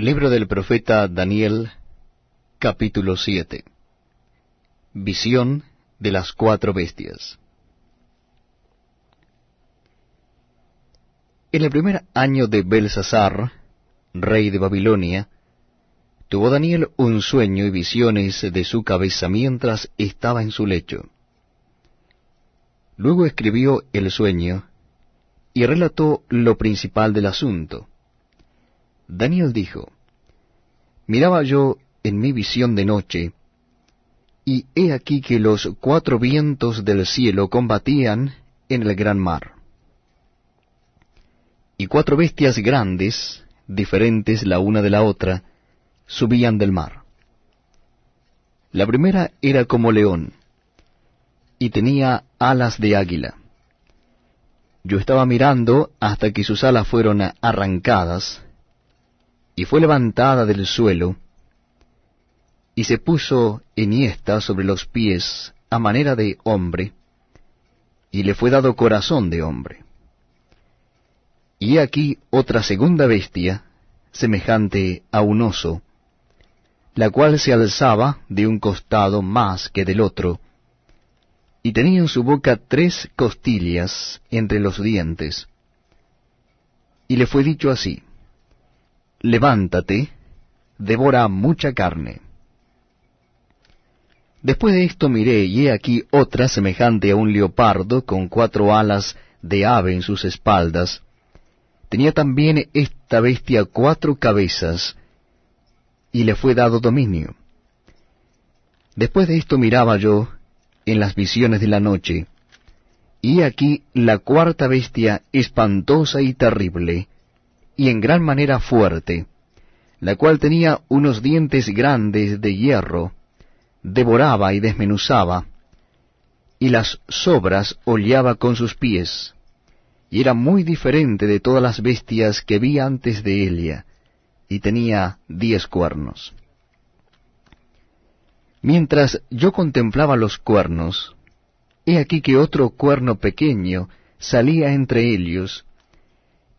Libro del profeta Daniel, capítulo 7 Visión de las cuatro bestias En el primer año de Belsasar, rey de Babilonia, tuvo Daniel un sueño y visiones de su cabeza mientras estaba en su lecho. Luego escribió el sueño y relató lo principal del asunto. Daniel dijo, Miraba yo en mi visión de noche, y he aquí que los cuatro vientos del cielo combatían en el gran mar. Y cuatro bestias grandes, diferentes la una de la otra, subían del mar. La primera era como león, y tenía alas de águila. Yo estaba mirando hasta que sus alas fueron arrancadas, y fue levantada del suelo, y se puso enhiesta sobre los pies a manera de hombre, y le fue dado corazón de hombre. Y aquí otra segunda bestia, semejante a un oso, la cual se alzaba de un costado más que del otro, y tenía en su boca tres costillas entre los dientes. Y le fue dicho así, levántate, devora mucha carne. Después de esto miré, y he aquí otra semejante a un leopardo, con cuatro alas de ave en sus espaldas. Tenía también esta bestia cuatro cabezas, y le fue dado dominio. Después de esto miraba yo en las visiones de la noche, y he aquí la cuarta bestia espantosa y terrible, y en gran manera fuerte, la cual tenía unos dientes grandes de hierro, devoraba y desmenuzaba, y las sobras hollaba con sus pies, y era muy diferente de todas las bestias que vi antes de ella, y tenía diez cuernos. Mientras yo contemplaba los cuernos, he aquí que otro cuerno pequeño salía entre ellos,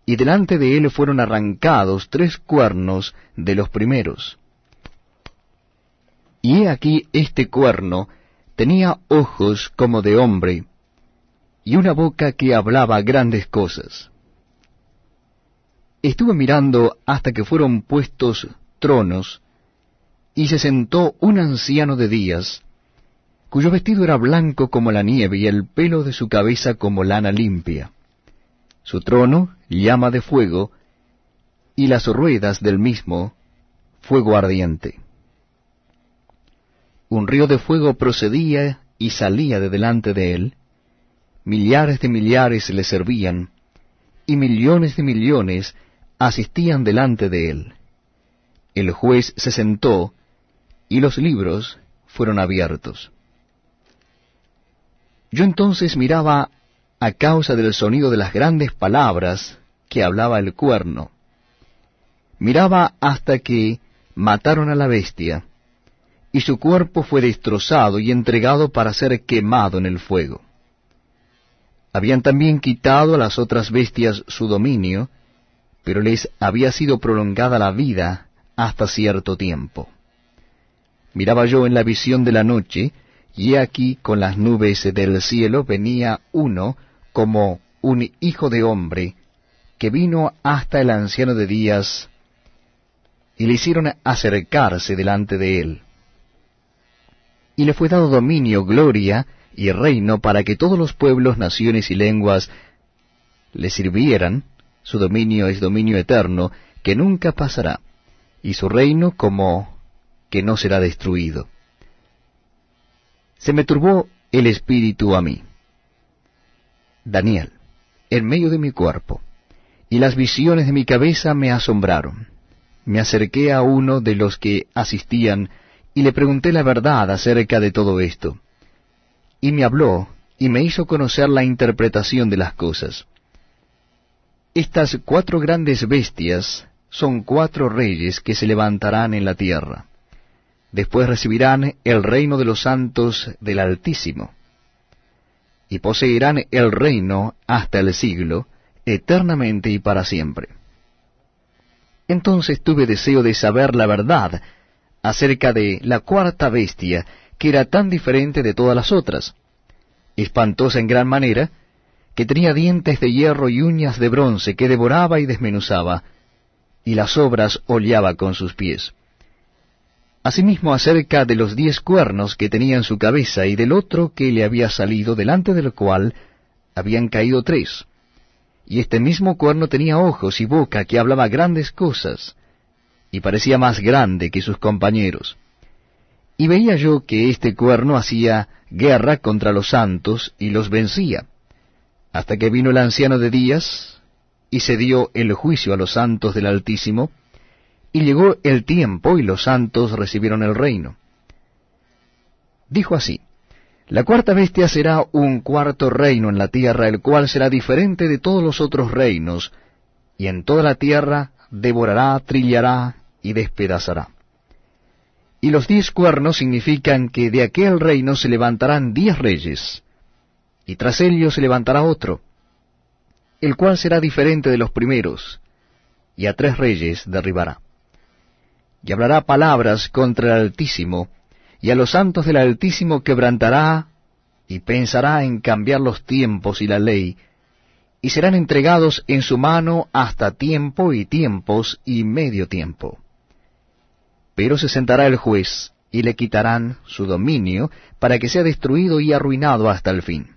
y delante de él fueron arrancados tres cuernos de los primeros. Y he aquí este cuerno tenía ojos como de hombre, y una boca que hablaba grandes cosas. Estuve mirando hasta que fueron puestos tronos, y se sentó un anciano de días, cuyo vestido era blanco como la nieve y el pelo de su cabeza como lana limpia su trono llama de fuego, y las ruedas del mismo fuego ardiente. Un río de fuego procedía y salía de delante de él, millares de millares le servían, y millones de millones asistían delante de él. El juez se sentó, y los libros fueron abiertos. Yo entonces miraba a causa del sonido de las grandes palabras que hablaba el cuerno. Miraba hasta que mataron a la bestia, y su cuerpo fue destrozado y entregado para ser quemado en el fuego. Habían también quitado a las otras bestias su dominio, pero les había sido prolongada la vida hasta cierto tiempo. Miraba yo en la visión de la noche, y aquí con las nubes del cielo venía uno como un hijo de hombre, que vino hasta el anciano de días, y le hicieron acercarse delante de él. Y le fue dado dominio, gloria y reino para que todos los pueblos, naciones y lenguas le sirvieran. Su dominio es dominio eterno, que nunca pasará, y su reino como que no será destruido. Se me turbó el espíritu a mí Daniel, en medio de mi cuerpo, y las visiones de mi cabeza me asombraron. Me acerqué a uno de los que asistían y le pregunté la verdad acerca de todo esto. Y me habló y me hizo conocer la interpretación de las cosas. Estas cuatro grandes bestias son cuatro reyes que se levantarán en la tierra. Después recibirán el reino de los santos del Altísimo y poseerán el reino hasta el siglo, eternamente y para siempre. Entonces tuve deseo de saber la verdad acerca de la cuarta bestia, que era tan diferente de todas las otras, espantosa en gran manera, que tenía dientes de hierro y uñas de bronce, que devoraba y desmenuzaba, y las obras hollaba con sus pies. Asimismo acerca de los diez cuernos que tenía en su cabeza y del otro que le había salido, delante del cual habían caído tres. Y este mismo cuerno tenía ojos y boca que hablaba grandes cosas, y parecía más grande que sus compañeros. Y veía yo que este cuerno hacía guerra contra los santos y los vencía, hasta que vino el anciano de días, y se dio el juicio a los santos del Altísimo, y llegó el tiempo y los santos recibieron el reino. Dijo así, La cuarta bestia será un cuarto reino en la tierra, el cual será diferente de todos los otros reinos, y en toda la tierra devorará, trillará y despedazará. Y los diez cuernos significan que de aquel reino se levantarán diez reyes, y tras ellos se levantará otro, el cual será diferente de los primeros, y a tres reyes derribará y hablará palabras contra el Altísimo, y a los santos del Altísimo quebrantará, y pensará en cambiar los tiempos y la ley, y serán entregados en su mano hasta tiempo y tiempos y medio tiempo. Pero se sentará el juez, y le quitarán su dominio, para que sea destruido y arruinado hasta el fin.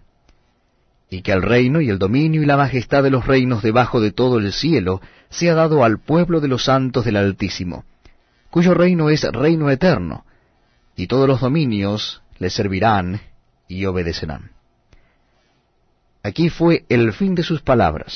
Y que el reino y el dominio y la majestad de los reinos debajo de todo el cielo sea dado al pueblo de los santos del Altísimo cuyo reino es reino eterno, y todos los dominios le servirán y obedecerán. Aquí fue el fin de sus palabras.